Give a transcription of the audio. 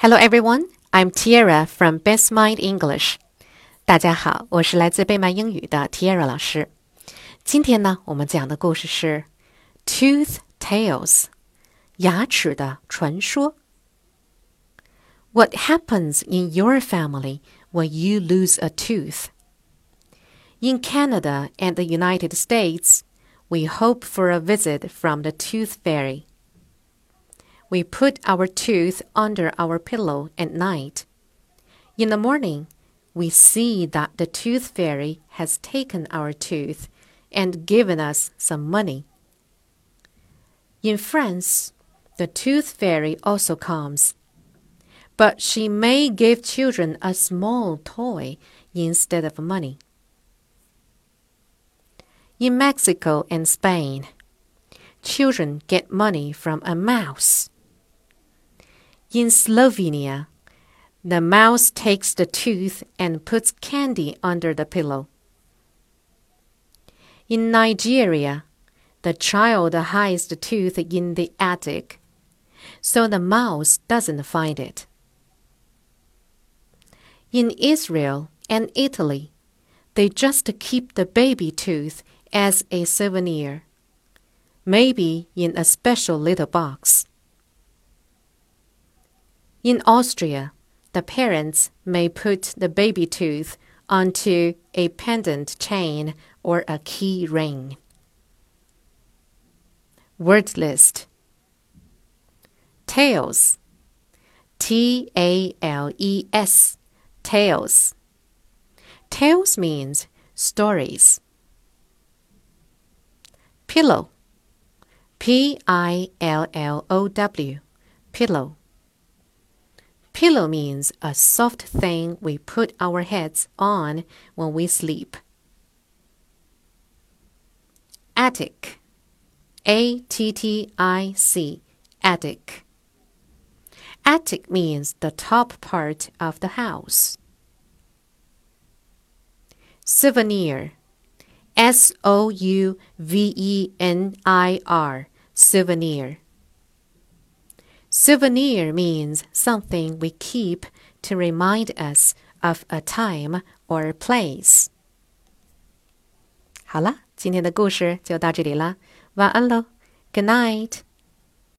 Hello everyone, I'm Tiara from Best Mind English. 大家好，我是来自贝曼英语的 Tiara 老师。今天呢，我们讲的故事是 Tooth Tales，牙齿的传说。What happens in your family when you lose a tooth? In Canada and the United States, we hope for a visit from the tooth fairy. We put our tooth under our pillow at night. In the morning, we see that the tooth fairy has taken our tooth and given us some money. In France, the tooth fairy also comes, but she may give children a small toy instead of money. In Mexico and Spain, children get money from a mouse. In Slovenia, the mouse takes the tooth and puts candy under the pillow. In Nigeria, the child hides the tooth in the attic, so the mouse doesn't find it. In Israel and Italy, they just keep the baby tooth as a souvenir, maybe in a special little box. In Austria, the parents may put the baby tooth onto a pendant chain or a key ring. Word list. Tales T A L E S. Tales Tales means stories. Pillow. P I L L O W. Pillow Pillow means a soft thing we put our heads on when we sleep. Attic. A T T I C. Attic. Attic means the top part of the house. Souvenir. S O U V E N I R. Souvenir. Souvenir means something we keep to remind us of a time or a place. 好了，今天的故事就到这里啦，晚安喽，Good night。